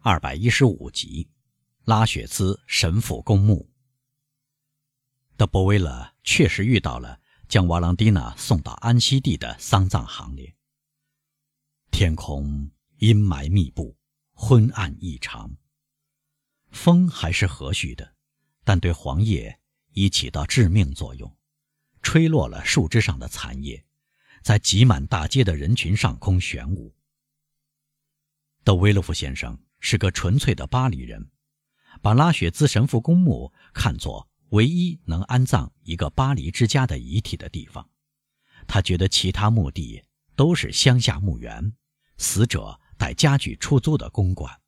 二百一十五集，拉雪兹神父公墓。德波威勒确实遇到了将瓦朗蒂娜送到安息地的丧葬行列。天空阴霾密布，昏暗异常。风还是和煦的，但对黄叶已起到致命作用，吹落了树枝上的残叶，在挤满大街的人群上空旋舞。德威勒夫先生。是个纯粹的巴黎人，把拉雪兹神父公墓看作唯一能安葬一个巴黎之家的遗体的地方。他觉得其他墓地都是乡下墓园，死者带家具出租的公馆，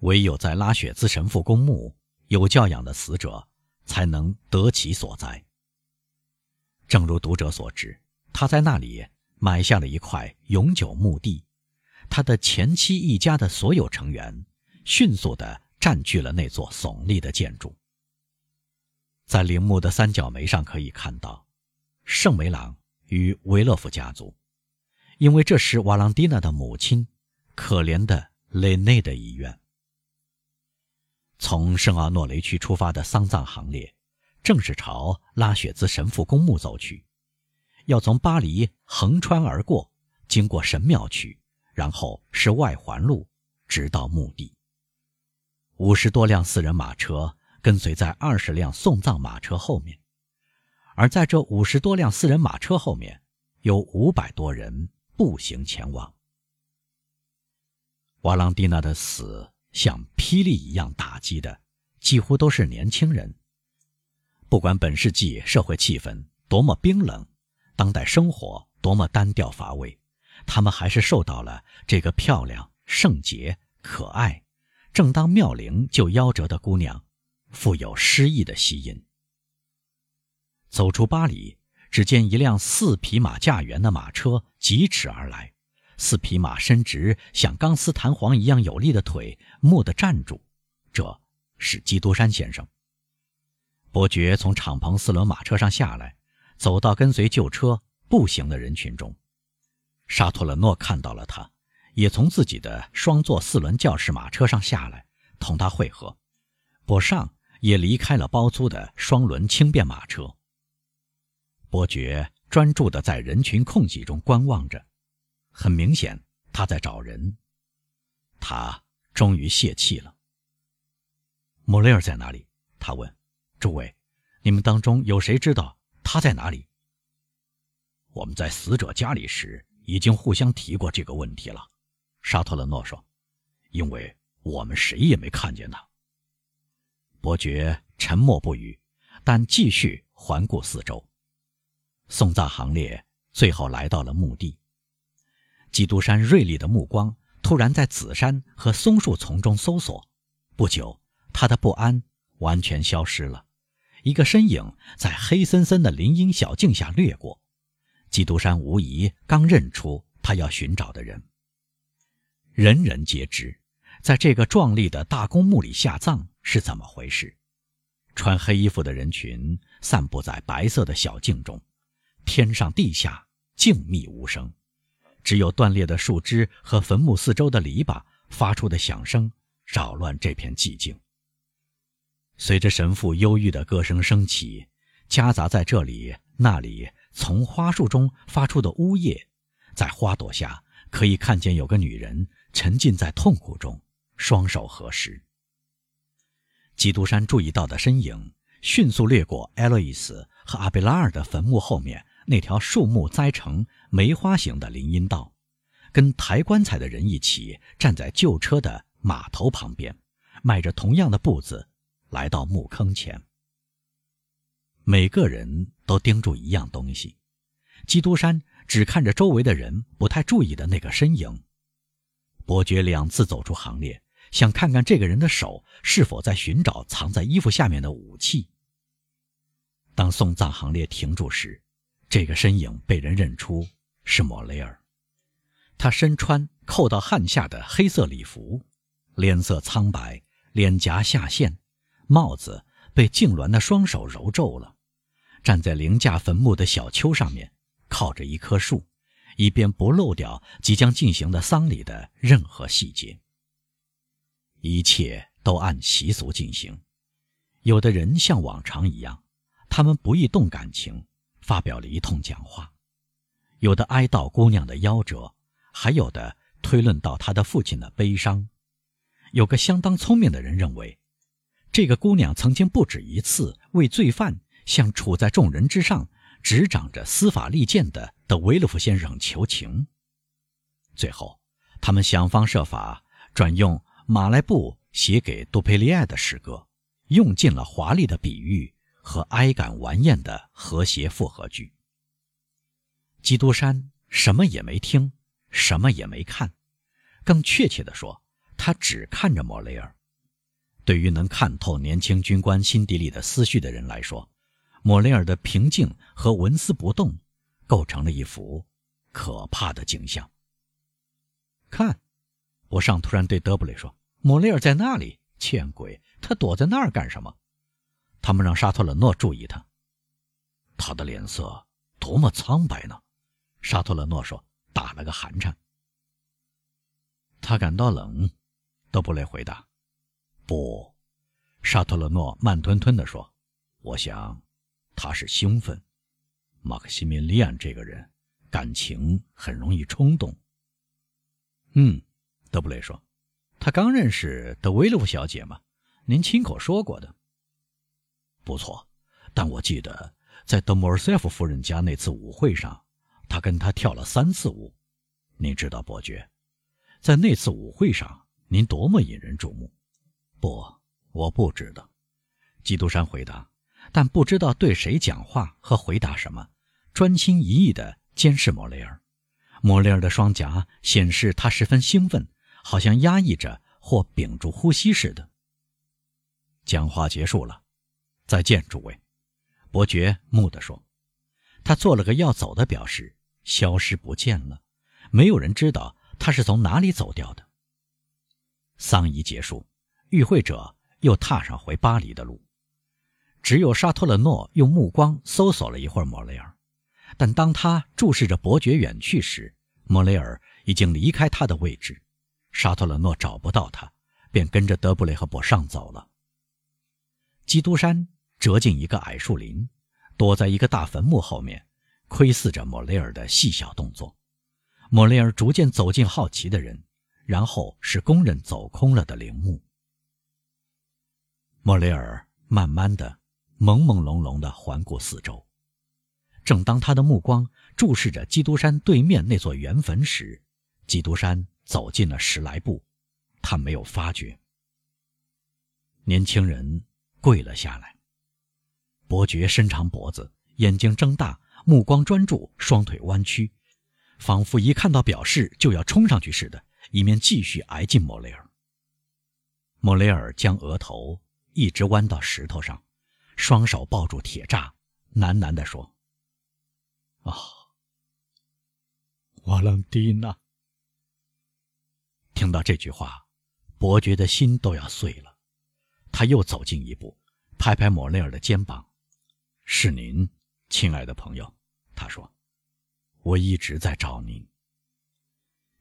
唯有在拉雪兹神父公墓，有教养的死者才能得其所在。正如读者所知，他在那里买下了一块永久墓地。他的前妻一家的所有成员迅速地占据了那座耸立的建筑。在陵墓的三角梅上可以看到“圣梅朗与维勒夫家族”，因为这是瓦朗蒂娜的母亲可怜的雷内的遗愿。从圣奥诺雷区出发的丧葬行列，正是朝拉雪兹神父公墓走去，要从巴黎横穿而过，经过神庙区。然后是外环路，直到墓地。五十多辆四人马车跟随在二十辆送葬马车后面，而在这五十多辆四人马车后面，有五百多人步行前往。瓦朗蒂娜的死像霹雳一样打击的，几乎都是年轻人。不管本世纪社会气氛多么冰冷，当代生活多么单调乏味。他们还是受到了这个漂亮、圣洁、可爱、正当妙龄就夭折的姑娘富有诗意的吸引。走出巴黎，只见一辆四匹马驾辕的马车疾驰而来，四匹马伸直像钢丝弹簧一样有力的腿，蓦地站住。这是基督山先生。伯爵从敞篷四轮马车上下来，走到跟随旧车步行的人群中。沙托勒诺看到了他，也从自己的双座四轮教士马车上下来，同他会合。博尚也离开了包租的双轮轻便马车。伯爵专注地在人群空隙中观望着，很明显他在找人。他终于泄气了。莫雷尔在哪里？他问。诸位，你们当中有谁知道他在哪里？我们在死者家里时。已经互相提过这个问题了，沙特勒诺说：“因为我们谁也没看见他。”伯爵沉默不语，但继续环顾四周。送葬行列最后来到了墓地。基督山锐利的目光突然在紫杉和松树丛中搜索，不久，他的不安完全消失了。一个身影在黑森森的林荫小径下掠过。基督山无疑刚认出他要寻找的人。人人皆知，在这个壮丽的大公墓里下葬是怎么回事。穿黑衣服的人群散布在白色的小径中，天上地下静谧无声，只有断裂的树枝和坟墓四周的篱笆发出的响声扰乱这片寂静。随着神父忧郁的歌声升起，夹杂在这里那里。从花树中发出的呜咽，在花朵下可以看见有个女人沉浸在痛苦中，双手合十。基督山注意到的身影迅速掠过艾洛伊斯和阿贝拉尔的坟墓后面那条树木栽成梅花形的林荫道，跟抬棺材的人一起站在旧车的码头旁边，迈着同样的步子来到墓坑前。每个人都盯住一样东西，基督山只看着周围的人不太注意的那个身影。伯爵两次走出行列，想看看这个人的手是否在寻找藏在衣服下面的武器。当送葬行列停住时，这个身影被人认出是莫雷尔。他身穿扣到汗下的黑色礼服，脸色苍白，脸颊下陷，帽子。被痉挛的双手揉皱了，站在凌驾坟墓的小丘上面，靠着一棵树，以便不漏掉即将进行的丧礼的任何细节。一切都按习俗进行。有的人像往常一样，他们不易动感情，发表了一通讲话；有的哀悼姑娘的夭折，还有的推论到她的父亲的悲伤。有个相当聪明的人认为，这个姑娘曾经不止一次为罪犯向处在众人之上、执掌着司法利剑的的维勒夫先生求情。最后，他们想方设法转用马来布写给杜佩利埃的诗歌。用尽了华丽的比喻和哀感顽艳的和谐复合句。基督山什么也没听，什么也没看，更确切地说，他只看着莫雷尔。对于能看透年轻军官心底里的思绪的人来说，莫雷尔的平静和纹丝不动，构成了一幅可怕的景象。看，博尚突然对德布雷说：“莫雷尔在那里。”见鬼！他躲在那儿干什么？他们让沙特勒诺注意他。他的脸色多么苍白呢？沙特勒诺说，打了个寒颤。他感到冷。德布雷回答：“不。”沙特勒诺慢吞吞地说：“我想，他是兴奋。马克西米利安这个人，感情很容易冲动。”嗯，德布雷说。他刚认识德维洛夫小姐吗？您亲口说过的。不错，但我记得在德莫尔塞夫夫人家那次舞会上，他跟她跳了三次舞。您知道，伯爵，在那次舞会上，您多么引人注目。不，我不知道。基督山回答，但不知道对谁讲话和回答什么，专心一意地监视莫雷尔。莫雷尔的双颊显示他十分兴奋。好像压抑着或屏住呼吸似的。讲话结束了，再见，诸位。伯爵木地说，他做了个要走的表示，消失不见了。没有人知道他是从哪里走掉的。丧仪结束，与会者又踏上回巴黎的路。只有沙托勒诺用目光搜索了一会儿莫雷尔，但当他注视着伯爵远去时，莫雷尔已经离开他的位置。沙托勒诺找不到他，便跟着德布雷和博尚走了。基督山折进一个矮树林，躲在一个大坟墓后面，窥视着莫雷尔的细小动作。莫雷尔逐渐走近好奇的人，然后是工人走空了的陵墓。莫雷尔慢慢的、朦朦胧胧的环顾四周。正当他的目光注视着基督山对面那座圆坟时，基督山。走近了十来步，他没有发觉。年轻人跪了下来。伯爵伸长脖子，眼睛睁大，目光专注，双腿弯曲，仿佛一看到表示就要冲上去似的，以免继续挨近莫雷尔。莫雷尔将额头一直弯到石头上，双手抱住铁栅，喃喃地说：“啊，瓦朗蒂娜。”听到这句话，伯爵的心都要碎了。他又走近一步，拍拍莫雷尔的肩膀：“是您，亲爱的朋友。”他说：“我一直在找您。”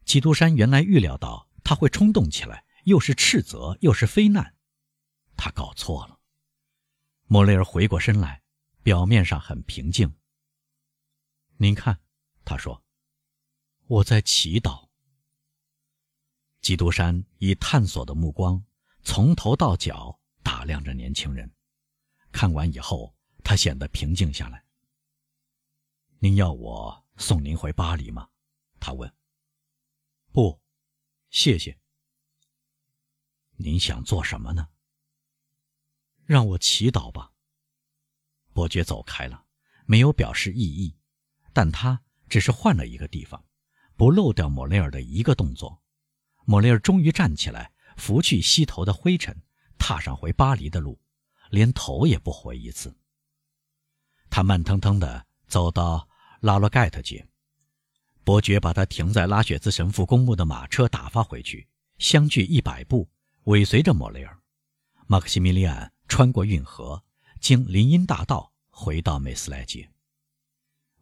基督山原来预料到他会冲动起来，又是斥责又是非难，他搞错了。莫雷尔回过身来，表面上很平静。“您看，”他说，“我在祈祷。”基督山以探索的目光从头到脚打量着年轻人，看完以后，他显得平静下来。您要我送您回巴黎吗？他问。不，谢谢。您想做什么呢？让我祈祷吧。伯爵走开了，没有表示异议，但他只是换了一个地方，不漏掉莫雷尔的一个动作。莫雷尔终于站起来，拂去膝头的灰尘，踏上回巴黎的路，连头也不回一次。他慢腾腾地走到拉罗盖特街，伯爵把他停在拉雪兹神父公墓的马车打发回去，相距一百步，尾随着莫雷尔。马克西米利安穿过运河，经林荫大道回到美斯莱街。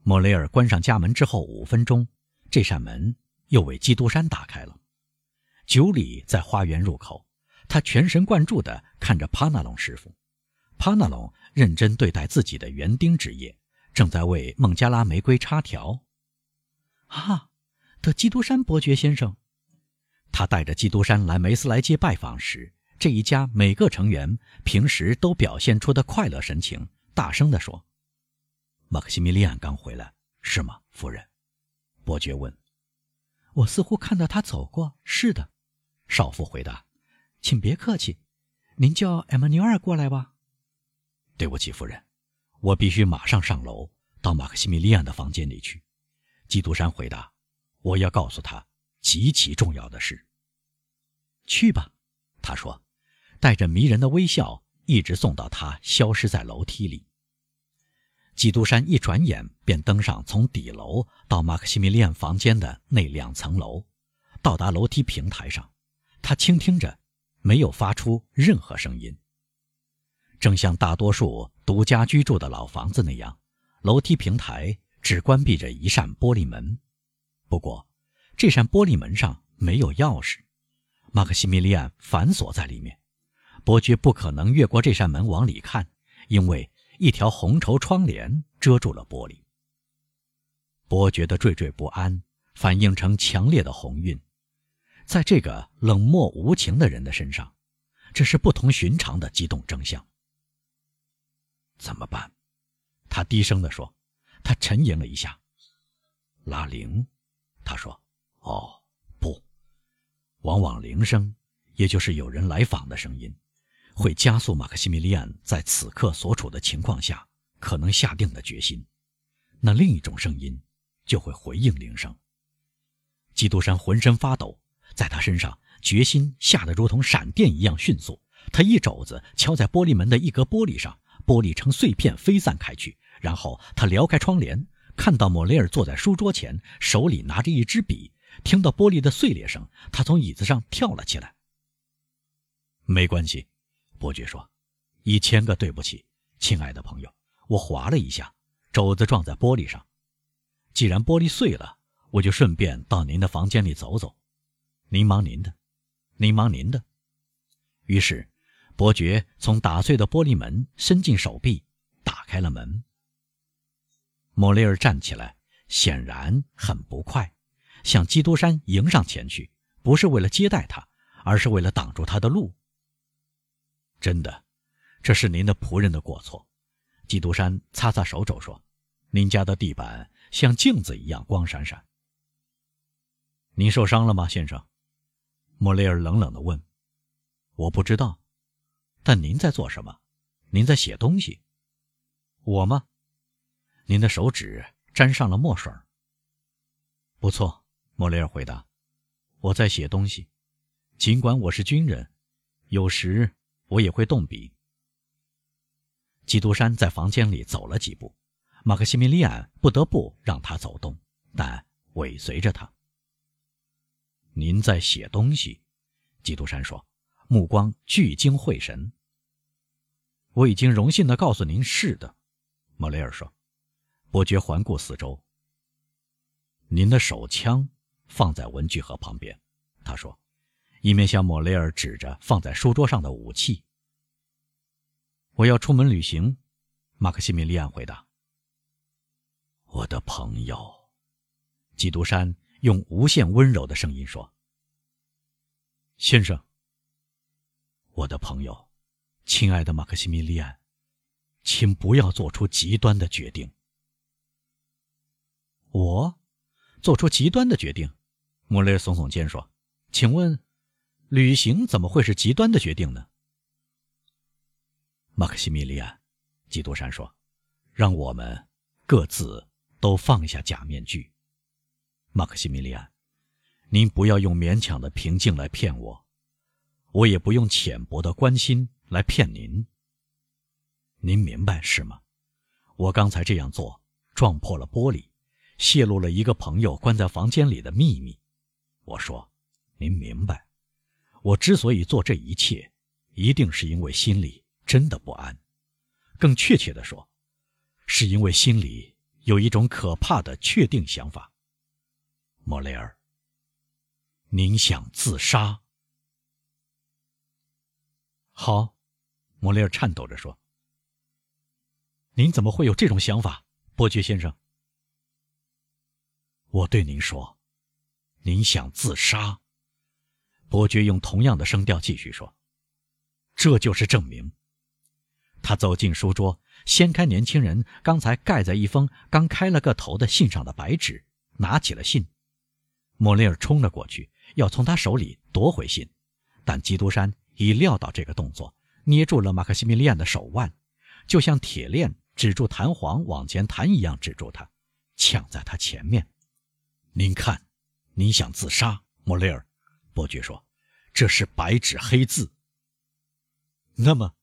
莫雷尔关上家门之后五分钟，这扇门又为基督山打开了。九里在花园入口，他全神贯注地看着帕纳隆师傅。帕纳隆认真对待自己的园丁职业，正在为孟加拉玫瑰插条。啊，的基督山伯爵先生，他带着基督山来梅斯莱街拜访时，这一家每个成员平时都表现出的快乐神情，大声地说：“马克西米利安刚回来，是吗，夫人？”伯爵问。“我似乎看到他走过。”“是的。”少妇回答。“请别客气，您叫艾玛纽尔过来吧。”对不起，夫人，我必须马上上楼到马克西米利安的房间里去。基督山回答：“我要告诉他极其重要的事。”去吧，他说，带着迷人的微笑，一直送到他消失在楼梯里。基督山一转眼便登上从底楼到马克西米利安房间的那两层楼，到达楼梯平台上，他倾听着，没有发出任何声音。正像大多数独家居住的老房子那样，楼梯平台只关闭着一扇玻璃门。不过，这扇玻璃门上没有钥匙，马克西米利安反锁在里面。伯爵不可能越过这扇门往里看，因为一条红绸窗帘遮住了玻璃。伯爵的惴惴不安反映成强烈的红晕，在这个冷漠无情的人的身上，这是不同寻常的激动征象。怎么办？他低声地说。他沉吟了一下。拉铃，他说：“哦，不。往往铃声，也就是有人来访的声音，会加速马克西米利安在此刻所处的情况下可能下定的决心。那另一种声音就会回应铃声。”基督山浑身发抖，在他身上，决心下得如同闪电一样迅速。他一肘子敲在玻璃门的一格玻璃上。玻璃成碎片飞散开去，然后他撩开窗帘，看到莫雷尔坐在书桌前，手里拿着一支笔。听到玻璃的碎裂声，他从椅子上跳了起来。没关系，伯爵说：“一千个对不起，亲爱的朋友，我滑了一下，肘子撞在玻璃上。既然玻璃碎了，我就顺便到您的房间里走走。您忙您的，您忙您的。”于是。伯爵从打碎的玻璃门伸进手臂，打开了门。莫雷尔站起来，显然很不快，向基督山迎上前去，不是为了接待他，而是为了挡住他的路。真的，这是您的仆人的过错。基督山擦擦手肘说：“您家的地板像镜子一样光闪闪。”您受伤了吗，先生？莫雷尔冷冷地问。“我不知道。”但您在做什么？您在写东西。我吗？您的手指沾上了墨水。不错，莫雷尔回答。我在写东西，尽管我是军人，有时我也会动笔。基督山在房间里走了几步，马克西米利安不得不让他走动，但尾随着他。您在写东西，基督山说。目光聚精会神。我已经荣幸的告诉您，是的，莫雷尔说。伯爵环顾四周。您的手枪放在文具盒旁边，他说，一面向莫雷尔指着放在书桌上的武器。我要出门旅行，马克西米利安回答。我的朋友，基督山用无限温柔的声音说：“先生。”我的朋友，亲爱的马克西米利安，请不要做出极端的决定。我做出极端的决定？莫雷尔耸耸肩说：“请问，旅行怎么会是极端的决定呢？”马克西米利安，基督山说：“让我们各自都放下假面具。”马克西米利安，您不要用勉强的平静来骗我。我也不用浅薄的关心来骗您。您明白是吗？我刚才这样做，撞破了玻璃，泄露了一个朋友关在房间里的秘密。我说，您明白，我之所以做这一切，一定是因为心里真的不安。更确切地说，是因为心里有一种可怕的确定想法。莫雷尔，您想自杀？好，莫雷尔颤抖着说：“您怎么会有这种想法，伯爵先生？”我对您说，您想自杀。伯爵用同样的声调继续说：“这就是证明。”他走进书桌，掀开年轻人刚才盖在一封刚开了个头的信上的白纸，拿起了信。莫雷尔冲了过去，要从他手里夺回信，但基督山已料到这个动作，捏住了马克西米利安的手腕，就像铁链止住弹簧往前弹一样止住他，抢在他前面。您看，您想自杀，莫雷尔？伯爵说：“这是白纸黑字。”那么，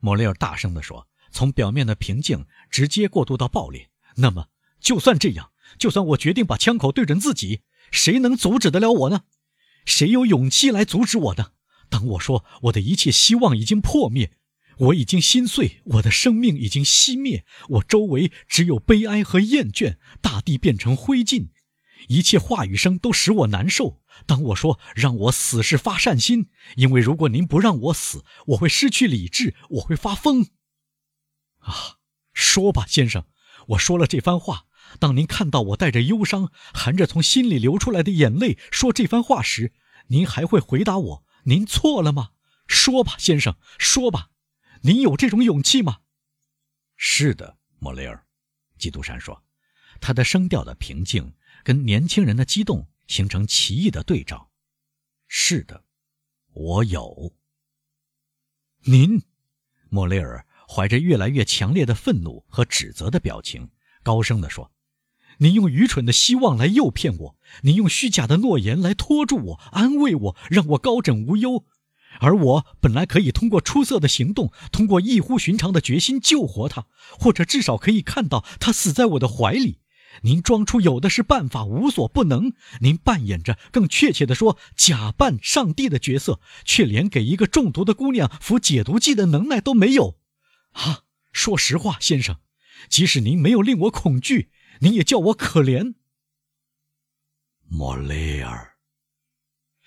莫雷尔大声地说：“从表面的平静直接过渡到暴烈。那么，就算这样，就算我决定把枪口对准自己，谁能阻止得了我呢？谁有勇气来阻止我呢？当我说我的一切希望已经破灭，我已经心碎，我的生命已经熄灭，我周围只有悲哀和厌倦，大地变成灰烬。”一切话语声都使我难受。当我说让我死是发善心，因为如果您不让我死，我会失去理智，我会发疯。啊，说吧，先生，我说了这番话。当您看到我带着忧伤，含着从心里流出来的眼泪说这番话时，您还会回答我：您错了吗？说吧，先生，说吧，您有这种勇气吗？是的，莫雷尔，基督山说，他的声调的平静。跟年轻人的激动形成奇异的对照。是的，我有。您，莫雷尔怀着越来越强烈的愤怒和指责的表情，高声地说：“您用愚蠢的希望来诱骗我，您用虚假的诺言来拖住我，安慰我，让我高枕无忧。而我本来可以通过出色的行动，通过异乎寻常的决心救活他，或者至少可以看到他死在我的怀里。”您装出有的是办法，无所不能。您扮演着，更确切的说，假扮上帝的角色，却连给一个中毒的姑娘服解毒剂的能耐都没有。啊，说实话，先生，即使您没有令我恐惧，您也叫我可怜。莫雷尔，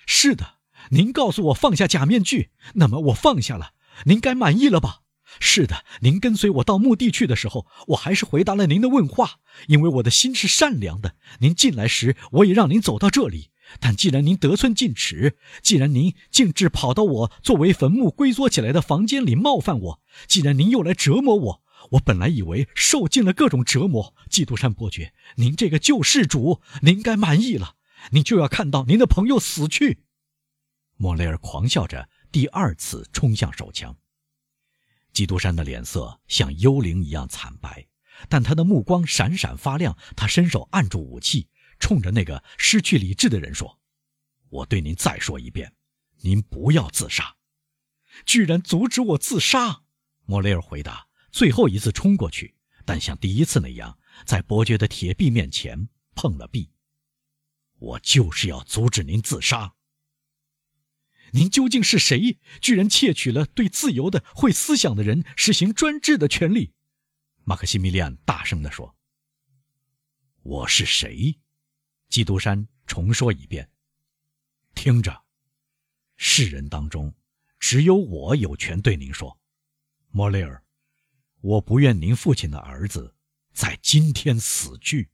是的，您告诉我放下假面具，那么我放下了。您该满意了吧？是的，您跟随我到墓地去的时候，我还是回答了您的问话，因为我的心是善良的。您进来时，我也让您走到这里。但既然您得寸进尺，既然您径直跑到我作为坟墓龟缩起来的房间里冒犯我，既然您又来折磨我，我本来以为受尽了各种折磨，基督山伯爵，您这个救世主，您该满意了。您就要看到您的朋友死去。莫雷尔狂笑着，第二次冲向手枪。基督山的脸色像幽灵一样惨白，但他的目光闪闪发亮。他伸手按住武器，冲着那个失去理智的人说：“我对您再说一遍，您不要自杀！”居然阻止我自杀！莫雷尔回答，最后一次冲过去，但像第一次那样，在伯爵的铁臂面前碰了壁。我就是要阻止您自杀。您究竟是谁？居然窃取了对自由的、会思想的人实行专制的权利？马克西米利安大声地说：“我是谁？”基督山重说一遍：“听着，世人当中，只有我有权对您说，莫雷尔，我不愿您父亲的儿子在今天死去。”